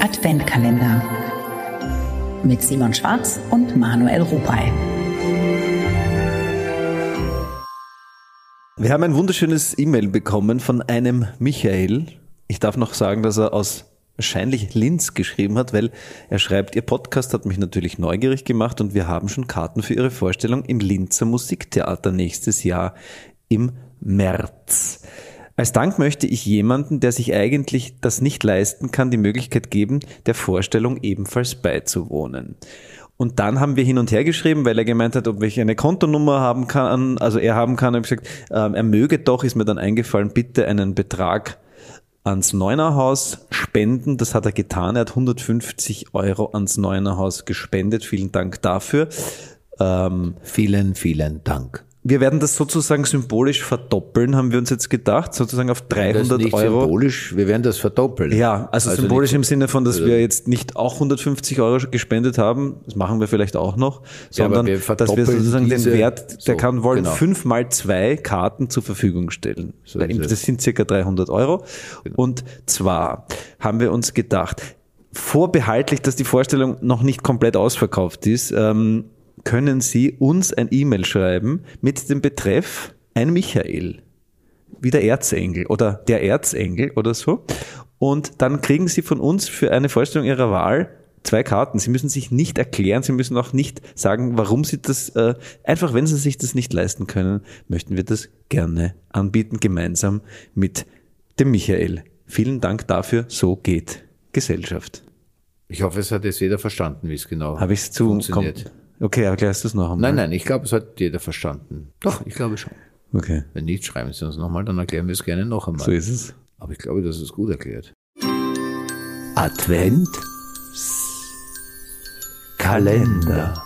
Adventkalender mit Simon Schwarz und Manuel Rupay. Wir haben ein wunderschönes E-Mail bekommen von einem Michael. Ich darf noch sagen, dass er aus wahrscheinlich Linz geschrieben hat, weil er schreibt, Ihr Podcast hat mich natürlich neugierig gemacht und wir haben schon Karten für Ihre Vorstellung im Linzer Musiktheater nächstes Jahr im März. Als Dank möchte ich jemanden, der sich eigentlich das nicht leisten kann, die Möglichkeit geben, der Vorstellung ebenfalls beizuwohnen. Und dann haben wir hin und her geschrieben, weil er gemeint hat, ob ich eine Kontonummer haben kann, also er haben kann. Ich gesagt, ähm, er möge doch, ist mir dann eingefallen, bitte einen Betrag ans Neunerhaus spenden. Das hat er getan. Er hat 150 Euro ans Neunerhaus gespendet. Vielen Dank dafür. Ähm, vielen, vielen Dank wir werden das sozusagen symbolisch verdoppeln, haben wir uns jetzt gedacht, sozusagen auf 300 das nicht Euro. Symbolisch, wir werden das verdoppeln. Ja, also, also symbolisch im Sinne von, dass also wir jetzt nicht auch 150 Euro gespendet haben, das machen wir vielleicht auch noch, sondern ja, wir dass wir sozusagen diese, den Wert, der so, kann wollen genau. fünf mal zwei Karten zur Verfügung stellen. So das sind circa 300 Euro. Genau. Und zwar haben wir uns gedacht, vorbehaltlich, dass die Vorstellung noch nicht komplett ausverkauft ist, ähm, können Sie uns ein E-Mail schreiben mit dem Betreff ein Michael, wie der Erzengel oder der Erzengel oder so. Und dann kriegen Sie von uns für eine Vorstellung Ihrer Wahl zwei Karten. Sie müssen sich nicht erklären, Sie müssen auch nicht sagen, warum Sie das, äh, einfach wenn Sie sich das nicht leisten können, möchten wir das gerne anbieten, gemeinsam mit dem Michael. Vielen Dank dafür, so geht Gesellschaft. Ich hoffe, es hat jetzt jeder verstanden, wie es genau Habe ich es zu funktioniert. Okay, erklärst du es noch einmal? Nein, nein, ich glaube, es hat jeder verstanden. Doch, ich glaube schon. Okay. Wenn nicht, schreiben Sie uns nochmal, dann erklären wir es gerne noch einmal. So ist es. Aber ich glaube, das ist gut erklärt. Advent Kalender.